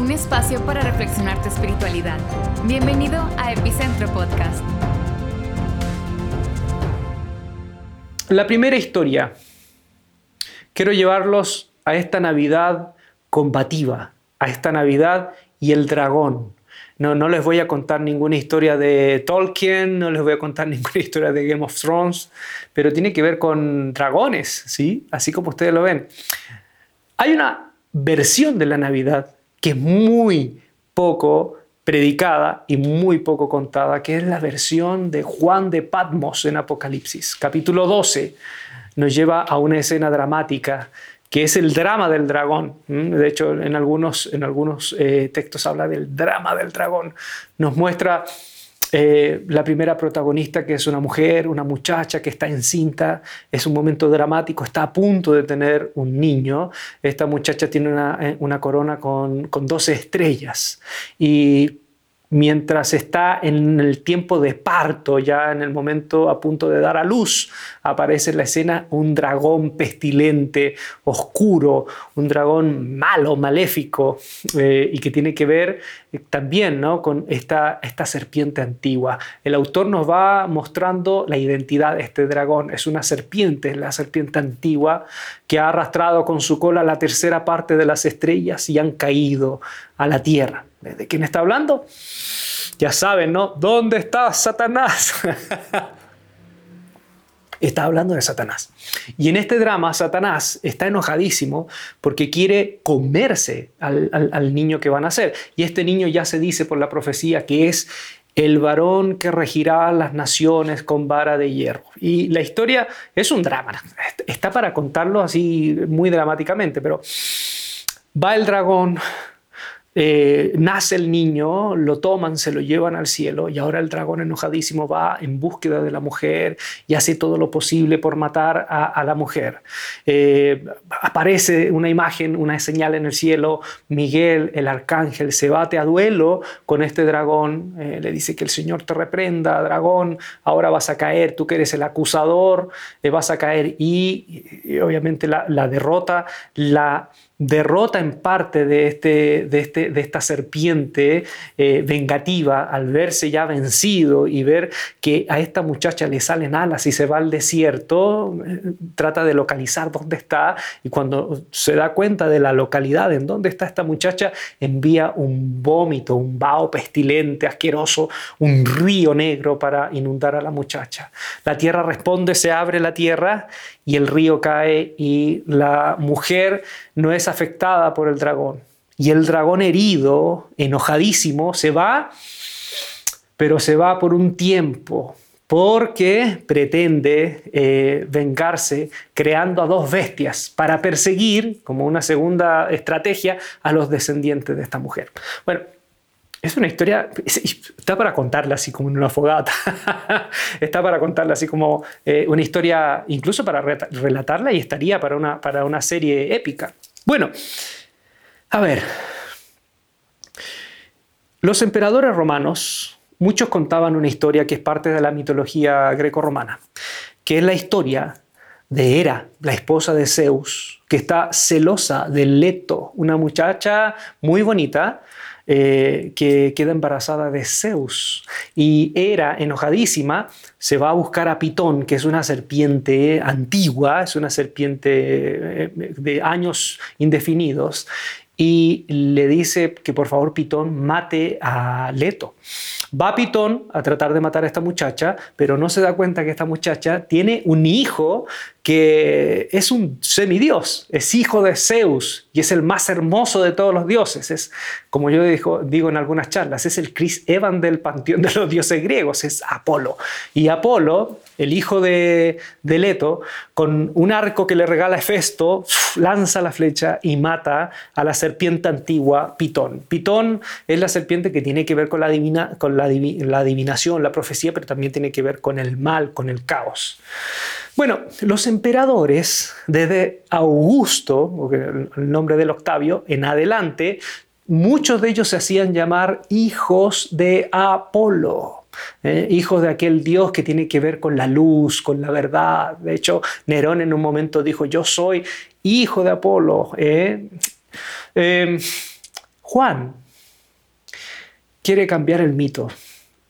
un espacio para reflexionar tu espiritualidad. Bienvenido a Epicentro Podcast. La primera historia. Quiero llevarlos a esta Navidad combativa, a esta Navidad y el dragón. No, no les voy a contar ninguna historia de Tolkien, no les voy a contar ninguna historia de Game of Thrones, pero tiene que ver con dragones, ¿sí? Así como ustedes lo ven. Hay una versión de la Navidad que es muy poco predicada y muy poco contada, que es la versión de Juan de Patmos en Apocalipsis. Capítulo 12 nos lleva a una escena dramática que es el drama del dragón. De hecho, en algunos, en algunos eh, textos habla del drama del dragón. Nos muestra eh, la primera protagonista, que es una mujer, una muchacha que está encinta, es un momento dramático, está a punto de tener un niño. Esta muchacha tiene una, eh, una corona con, con 12 estrellas y mientras está en el tiempo de parto, ya en el momento a punto de dar a luz, aparece en la escena un dragón pestilente, oscuro, un dragón malo, maléfico, eh, y que tiene que ver eh, también ¿no? con esta, esta serpiente antigua. El autor nos va mostrando la identidad de este dragón. Es una serpiente, la serpiente antigua, que ha arrastrado con su cola la tercera parte de las estrellas y han caído a la tierra. ¿De quién está hablando? Ya saben, ¿no? ¿Dónde está Satanás? está hablando de Satanás. Y en este drama, Satanás está enojadísimo porque quiere comerse al, niño que van a hacer. Y este niño ya se dice por la profecía que es el varón que regirá las naciones con vara de hierro. Y la historia es un drama. Está para contarlo así muy dramáticamente, pero va el dragón, eh, nace el niño, lo toman, se lo llevan al cielo y ahora el dragón enojadísimo va en búsqueda de la mujer y hace todo lo posible por matar a, la mujer. Eh, aparece una imagen, una señal en el cielo, Miguel, el arcángel, se bate a duelo con este dragón, eh, le dice que el Señor te reprenda, dragón, ahora vas a caer, tú que eres el acusador, vas a caer y, obviamente la, la derrota, la derrota en parte de, este, de, este, de esta serpiente eh, vengativa al verse ya vencido y ver que a esta muchacha le salen alas y se va al desierto, eh, trata de localizar dónde está y cuando se da cuenta de la localidad en dónde está esta muchacha, envía un vómito, un vaho pestilente, asqueroso, un río negro para inundar a la muchacha. La tierra responde, se abre la tierra y el río cae y la mujer no es afectada por el dragón. Y el dragón herido, enojadísimo, se va, pero se va por un tiempo, porque pretende eh, vengarse creando a dos bestias para perseguir, como una segunda estrategia, a los descendientes de esta mujer. Bueno, es una historia, está para contarla así como en una fogata, está para contarla así como eh, una historia, incluso para relatarla y estaría para una, para una serie épica. Bueno, a ver, los emperadores romanos, muchos contaban una historia que es parte de la mitología greco-romana, que es la historia de Hera, la esposa de Zeus, que está celosa de Leto, una muchacha muy bonita, eh, que queda embarazada de Zeus. Y Hera, enojadísima, se va a buscar a Pitón, que es una serpiente antigua, es una serpiente eh, de años indefinidos, y le dice que por favor Pitón mate a Leto. Va Pitón a tratar de matar a esta muchacha, pero no se da cuenta que esta muchacha tiene un hijo que es un semidios, es hijo de Zeus y es el más hermoso de todos los dioses. Es, como yo digo, en algunas charlas, es el Chris Evan del panteón de los dioses griegos, es Apolo. Y Apolo, el hijo de, de Leto, con un arco que le regala Hefesto, lanza la flecha y mata a la serpiente antigua Pitón. Pitón es la serpiente que tiene que ver con la, divina, con la, la adivinación, la profecía, pero también tiene que ver con el mal, con el caos. Bueno, los emperadores, desde Augusto, el nombre del Octavio, en adelante, muchos de ellos se hacían llamar hijos de Apolo. ¿eh? hijos de aquel Dios que tiene que ver con la luz, con la verdad. De hecho, Nerón en un momento dijo, yo soy hijo de Apolo. ¿eh? Em, Juan quiere cambiar el mito.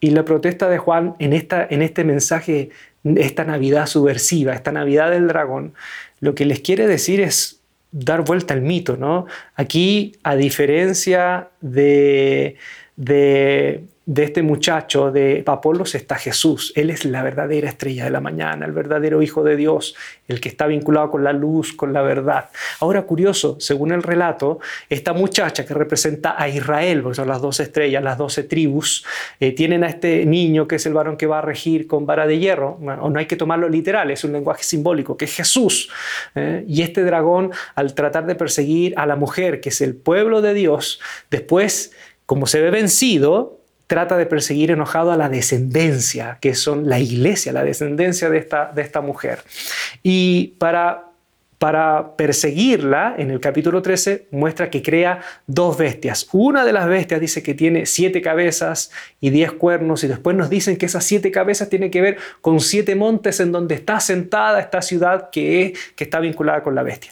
Y la protesta de Juan en, esta, en este mensaje, esta Navidad subversiva, esta Navidad del dragón, lo que les quiere decir es dar vuelta al mito, ¿no? Aquí, a diferencia de, de este muchacho, de Apolos, está Jesús. Él es la verdadera estrella de la mañana, el verdadero Hijo de Dios, el que está vinculado con la luz, con la verdad. Ahora, curioso, según el relato, esta muchacha que representa a Israel, porque son las dos estrellas, las doce tribus, eh, tienen a este niño que es el varón que va a regir con vara de hierro, o no hay que tomarlo literal, es un lenguaje simbólico, que es Jesús. ¿eh? y este dragón, al tratar de perseguir a la mujer, que es el pueblo de Dios, después, como se ve vencido, trata de perseguir enojado a la descendencia, que son la iglesia, la descendencia de esta, de esta mujer. Y para, para perseguirla, en el capítulo 13 muestra que crea dos bestias. Una de las bestias dice que tiene siete cabezas y diez cuernos, y después nos dicen que esas siete cabezas tienen que ver con siete montes en donde está sentada esta ciudad que, que está vinculada con la bestia.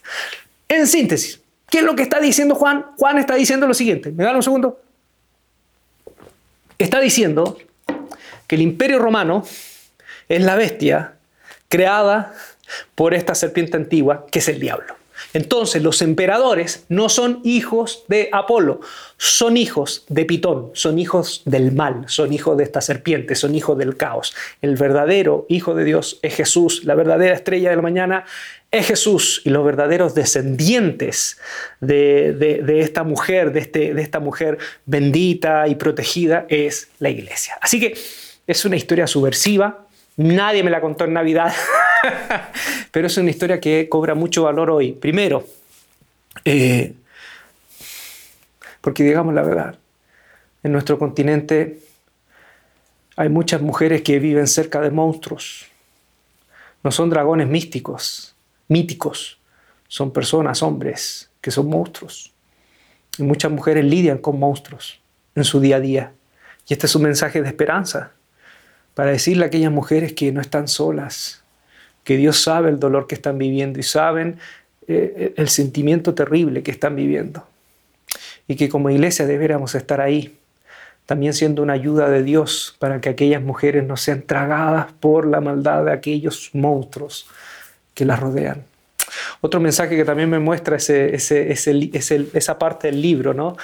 En síntesis, ¿qué es lo que está diciendo Juan? Juan está diciendo lo siguiente. ¿Me dan un segundo? Está diciendo que el imperio romano es la bestia creada por esta serpiente antigua que es el diablo. Entonces los emperadores no son hijos de Apolo, son hijos de Pitón, son hijos del mal, son hijos de esta serpiente, son hijos del caos. El verdadero hijo de Dios es Jesús, la verdadera estrella de la mañana es Jesús y los verdaderos descendientes de, esta mujer, de, este, de esta mujer bendita y protegida es la iglesia. Así que es una historia subversiva, nadie me la contó en Navidad, pero es una historia que cobra mucho valor hoy. Primero, eh, porque digamos la verdad, en nuestro continente hay muchas mujeres que viven cerca de monstruos. No son dragones místicos, míticos. Son personas, hombres, que son monstruos. Y muchas mujeres lidian con monstruos en su día a día. Y este es un mensaje de esperanza para decirle a aquellas mujeres que no están solas, que Dios sabe el dolor que están viviendo y saben eh, el sentimiento terrible que están viviendo. Y que como iglesia deberíamos estar ahí, también siendo una ayuda de Dios para que aquellas mujeres no sean tragadas por la maldad de aquellos monstruos que la rodean. Otro mensaje que también me muestra ese, esa parte del libro, ¿no?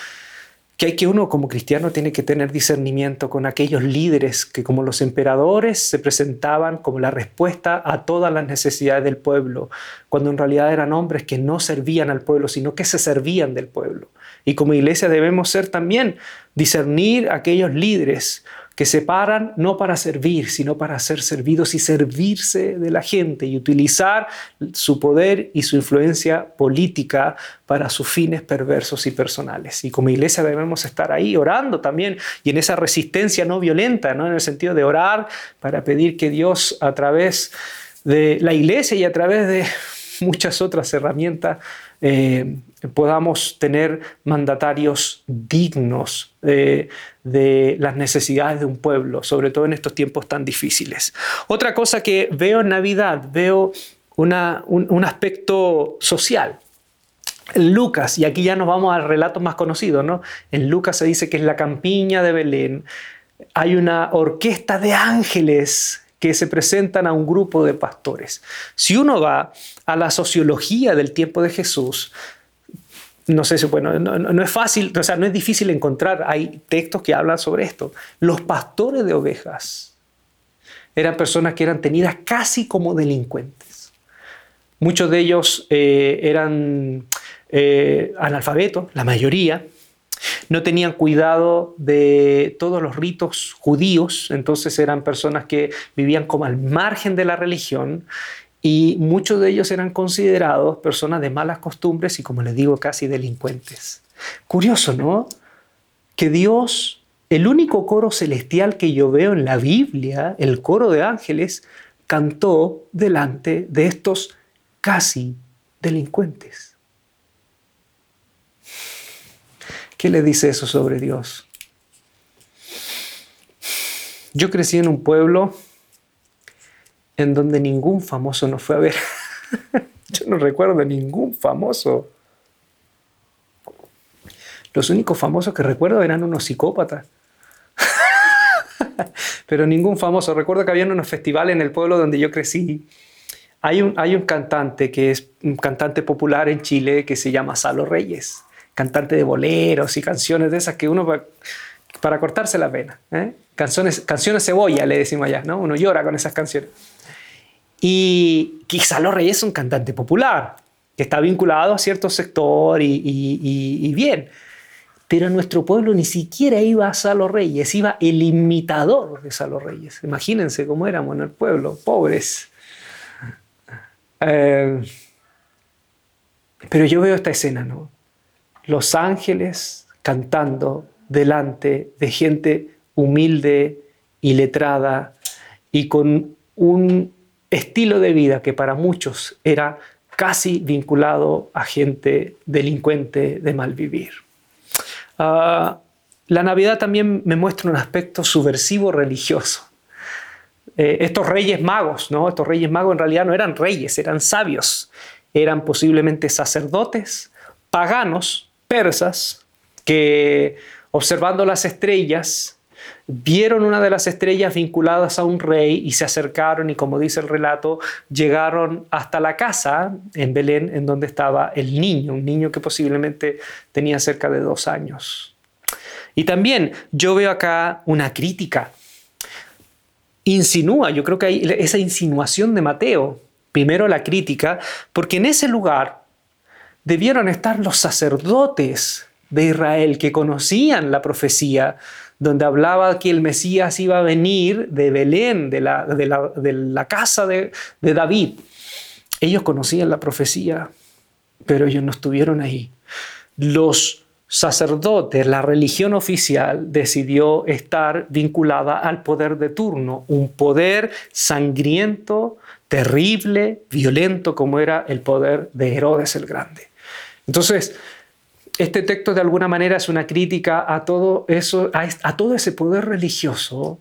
que hay que uno como cristiano tiene que tener discernimiento con aquellos líderes que como los emperadores se presentaban como la respuesta a todas las necesidades del pueblo, cuando en realidad eran hombres que no servían al pueblo, sino que se servían del pueblo. Y como iglesia debemos ser también discernir aquellos líderes que se paran no para servir, sino para ser servidos y servirse de la gente y utilizar su poder y su influencia política para sus fines perversos y personales. Y como iglesia debemos estar ahí orando también y en esa resistencia no violenta, ¿no? en el sentido de orar para pedir que Dios a través de la iglesia y a través de muchas otras herramientas eh, podamos tener mandatarios dignos de, las necesidades de un pueblo, sobre todo en estos tiempos tan difíciles. Otra cosa que veo en Navidad, veo un, aspecto social. Lucas, y aquí ya nos vamos al relato más conocido, ¿no? En Lucas se dice que es la campiña de Belén. Hay una orquesta de ángeles que se presentan a un grupo de pastores. Si uno va a la sociología del tiempo de Jesús, no sé si, bueno, no, es fácil, o sea, no es difícil encontrar, hay textos que hablan sobre esto. Los pastores de ovejas eran personas que eran tenidas casi como delincuentes. Muchos de ellos eh, eran eh, analfabetos, la mayoría, no tenían cuidado de todos los ritos judíos, entonces eran personas que vivían como al margen de la religión y muchos de ellos eran considerados personas de malas costumbres y como les digo, casi delincuentes. Curioso, ¿no? Que Dios, el único coro celestial que yo veo en la Biblia, el coro de ángeles, cantó delante de estos casi delincuentes. ¿Qué le dice eso sobre Dios? Yo crecí en un pueblo en donde ningún famoso nos fue a ver. Yo no recuerdo ningún famoso. Los únicos famosos que recuerdo eran unos psicópatas. Pero ningún famoso. Recuerdo que había unos festivales en el pueblo donde yo crecí. Hay un, hay un cantante que es un cantante popular en Chile que se llama Salo Reyes. Cantante de boleros y canciones de esas que uno va, para cortarse la pena. ¿eh? Canciones, canciones cebolla, le decimos allá, ¿no? Uno llora con esas canciones. Y quizá Los Reyes es un cantante popular, que está vinculado a cierto sector y, bien. Pero nuestro pueblo ni siquiera iba a Salo Reyes, iba el imitador de Salo Reyes. Imagínense cómo éramos en el pueblo, pobres. Eh, pero yo veo esta escena, ¿no? Los ángeles cantando delante de gente humilde y letrada y con un estilo de vida que para muchos era casi vinculado a gente delincuente de mal vivir. Ah, la Navidad también me muestra un aspecto subversivo religioso. Eh, estos reyes magos, ¿no? Estos reyes magos en realidad no eran reyes, eran sabios. Eran posiblemente sacerdotes, paganos, persas, que observando las estrellas vieron una de las estrellas vinculadas a un rey y se acercaron y como dice el relato, llegaron hasta la casa en Belén en donde estaba el niño, un niño que posiblemente tenía cerca de dos años. Y también yo veo acá una crítica. Insinúa, yo creo que hay esa insinuación de Mateo, primero la crítica, porque en ese lugar debieron estar los sacerdotes de Israel que conocían la profecía donde hablaba que el Mesías iba a venir de Belén, de la, casa de, de David. Ellos conocían la profecía, pero ellos no estuvieron ahí. Los sacerdotes, la religión oficial decidió estar vinculada al poder de turno, un poder sangriento, terrible, violento como era el poder de Herodes el Grande. Entonces, este texto de alguna manera es una crítica a todo, eso, a, todo ese poder religioso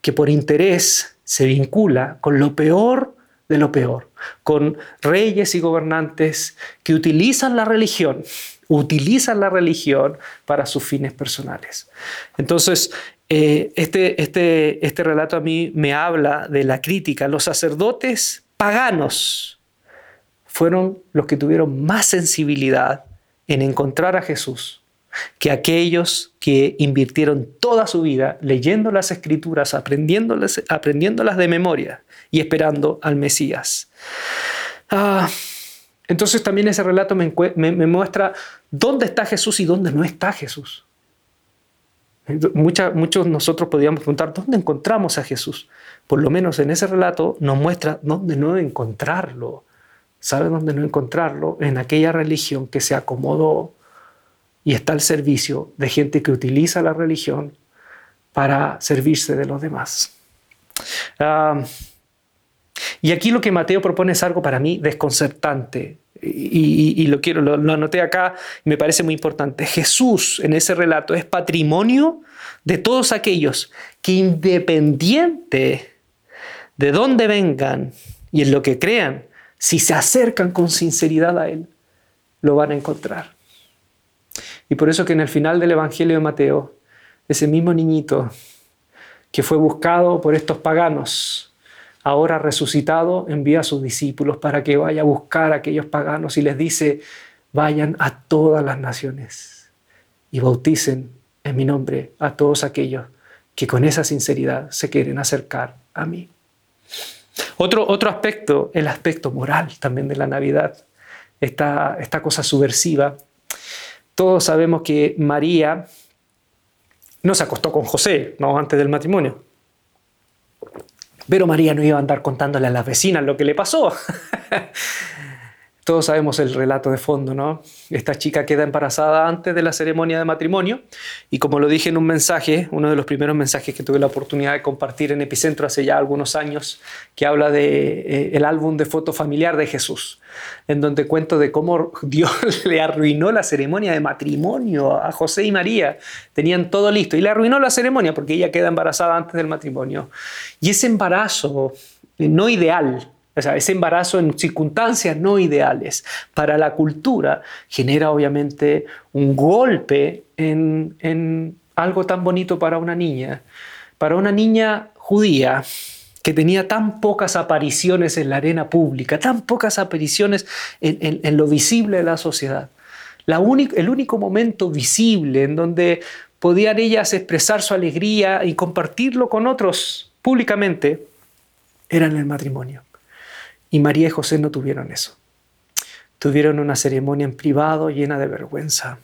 que por interés se vincula con lo peor de lo peor, con reyes y gobernantes que utilizan la religión, utilizan la religión para sus fines personales. Entonces, eh, este, este, este relato a mí me habla de la crítica. Los sacerdotes paganos fueron los que tuvieron más sensibilidad en encontrar a Jesús que aquellos que invirtieron toda su vida leyendo las escrituras, aprendiéndolas, aprendiéndolas de memoria y esperando al Mesías. Ah, entonces también ese relato me, muestra dónde está Jesús y dónde no está Jesús. muchos nosotros podríamos preguntar, ¿dónde encontramos a Jesús? Por lo menos en ese relato nos muestra dónde no encontrarlo. ¿Sabe dónde no encontrarlo? En aquella religión que se acomodó y está al servicio de gente que utiliza la religión para servirse de los demás. y aquí lo que Mateo propone es algo para mí desconcertante. Y, lo quiero, lo, lo anoté acá, y me parece muy importante. Jesús en ese relato es patrimonio de todos aquellos que independiente de dónde vengan y en lo que crean, si se acercan con sinceridad a Él, lo van a encontrar. Y por eso que en el final del Evangelio de Mateo, ese mismo niñito que fue buscado por estos paganos, ahora resucitado, envía a sus discípulos para que vaya a buscar a aquellos paganos y les dice, vayan a todas las naciones y bauticen en mi nombre a todos aquellos que con esa sinceridad se quieren acercar a mí. Otro, otro aspecto, el aspecto moral también de la Navidad, esta, esta cosa subversiva. Todos sabemos que María no se acostó con José, no antes del matrimonio. Pero María no iba a andar contándole a las vecinas lo que le pasó. Todos sabemos el relato de fondo, ¿no? Esta chica queda embarazada antes de la ceremonia de matrimonio y como lo dije en un mensaje, uno de los primeros mensajes que tuve la oportunidad de compartir en Epicentro hace ya algunos años, que habla de eh, el álbum de foto familiar de Jesús, en donde cuento de cómo Dios le arruinó la ceremonia de matrimonio a José y María. Tenían todo listo y le arruinó la ceremonia porque ella queda embarazada antes del matrimonio. Y ese embarazo eh, no ideal, O sea, ese embarazo en circunstancias no ideales para la cultura genera obviamente un golpe en, en algo tan bonito para una niña. Para una niña judía que tenía tan pocas apariciones en la arena pública, tan pocas apariciones en, lo visible de la sociedad. La el único momento visible en donde podían ellas expresar su alegría y compartirlo con otros públicamente era en el matrimonio. Y María y José no tuvieron eso. Tuvieron una ceremonia en privado llena de vergüenza.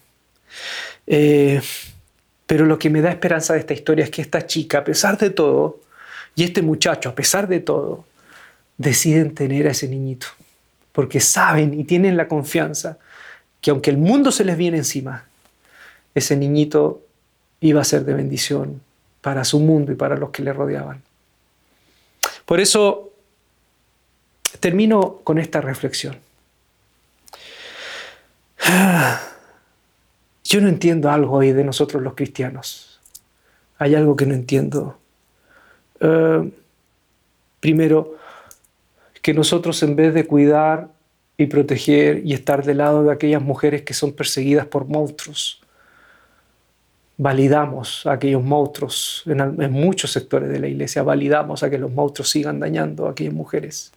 Eh, pero lo que me da esperanza de esta historia es que esta chica, a pesar de todo, y este muchacho, a pesar de todo, deciden tener a ese niñito, porque saben y tienen la confianza que aunque el mundo se les viene encima, ese niñito iba a ser de bendición para su mundo y para los que le rodeaban. Por eso termino con esta reflexión. Yo no entiendo algo hoy de nosotros los cristianos. Hay algo que no entiendo. Eh, primero, que nosotros en vez de cuidar y proteger y estar del lado de aquellas mujeres que son perseguidas por monstruos, validamos a aquellos monstruos en, en, muchos sectores de la iglesia, validamos a que los monstruos sigan dañando a aquellas mujeres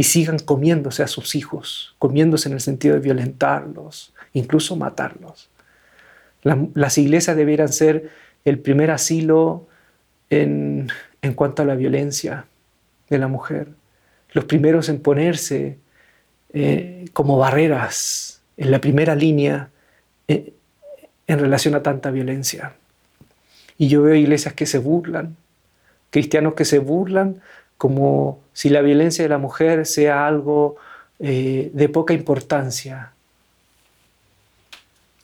y sigan comiéndose a sus hijos, comiéndose en el sentido de violentarlos, incluso matarlos. las iglesias debieran ser el primer asilo en, en cuanto a la violencia de la mujer, los primeros en ponerse eh, como barreras en la primera línea eh, en relación a tanta violencia. Y yo veo iglesias que se burlan, cristianos que se burlan como si la violencia de la mujer sea algo eh, de poca importancia.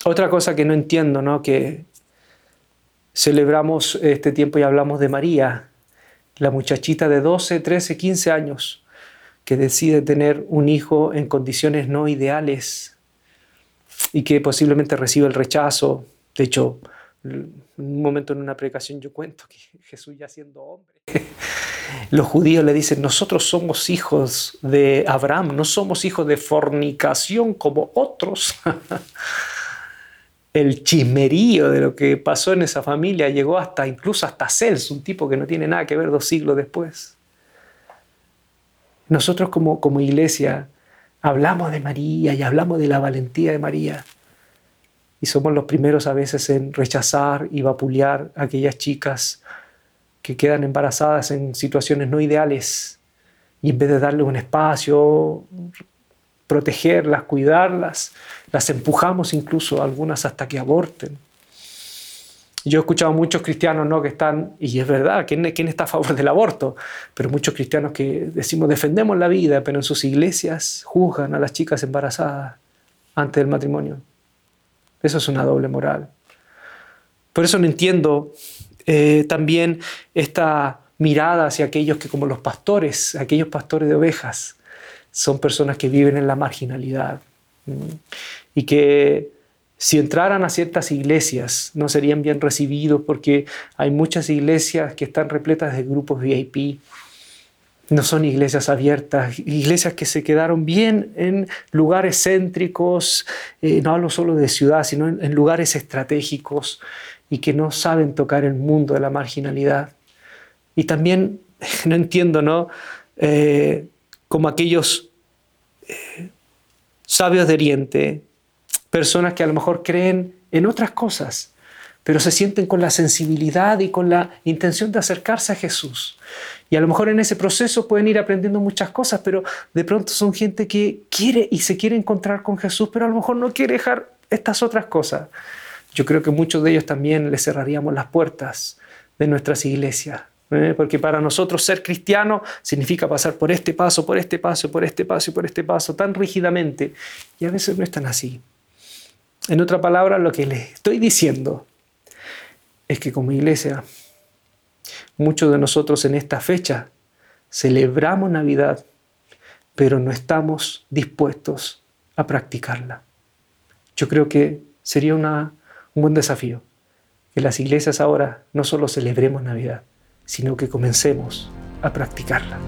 Otra cosa que no entiendo, ¿no? que celebramos este tiempo y hablamos de María, la muchachita de 12, 13, 15 años que decide tener un hijo en condiciones no ideales y que posiblemente recibe el rechazo. De hecho, un momento en una predicación yo cuento que Jesús ya siendo hombre, los judíos le dicen, nosotros somos hijos de Abraham, no somos hijos de fornicación como otros. el chismerío de lo que pasó en esa familia llegó hasta incluso hasta Celso, un tipo que no tiene nada que ver dos siglos después. Nosotros como, como iglesia hablamos de María y hablamos de la valentía de María y somos los primeros a veces en rechazar y vapulear a aquellas chicas que quedan embarazadas en situaciones no ideales y en vez de darle un espacio, protegerlas, cuidarlas, las empujamos incluso algunas hasta que aborten. Yo he escuchado muchos cristianos ¿no? que están, y es verdad, ¿quién, ¿quién está a favor del aborto? Pero muchos cristianos que decimos defendemos la vida, pero en sus iglesias juzgan a las chicas embarazadas antes del matrimonio. Eso es una doble moral. Por eso no entiendo eh, también esta mirada hacia aquellos que como los pastores, aquellos pastores de ovejas, son personas que viven en la marginalidad y que si entraran a ciertas iglesias no serían bien recibidos porque hay muchas iglesias que están repletas de grupos VIP. No son iglesias abiertas, iglesias que se quedaron bien en lugares céntricos, eh, no hablo solo de ciudad, sino en, lugares estratégicos y que no saben tocar el mundo de la marginalidad. Y también, no entiendo, ¿no? Eh, como aquellos eh, sabios de Oriente, personas que a lo mejor creen en otras cosas, pero se sienten con la sensibilidad y con la intención de acercarse a Jesús. Y a lo mejor en ese proceso pueden ir aprendiendo muchas cosas, pero de pronto son gente que quiere y se quiere encontrar con Jesús, pero a lo mejor no quiere dejar estas otras cosas. Yo creo que muchos de ellos también les cerraríamos las puertas de nuestras iglesias ¿eh? porque para nosotros ser cristiano significa pasar por este paso, por este paso, por este paso y por este paso tan rígidamente. Y a veces no es tan así. En otra palabra, lo que les estoy diciendo es que como iglesia, muchos de nosotros en esta fecha celebramos Navidad, pero no estamos dispuestos a practicarla. Yo creo que sería un buen desafío que las iglesias ahora no solo celebremos Navidad, sino que comencemos a practicarla.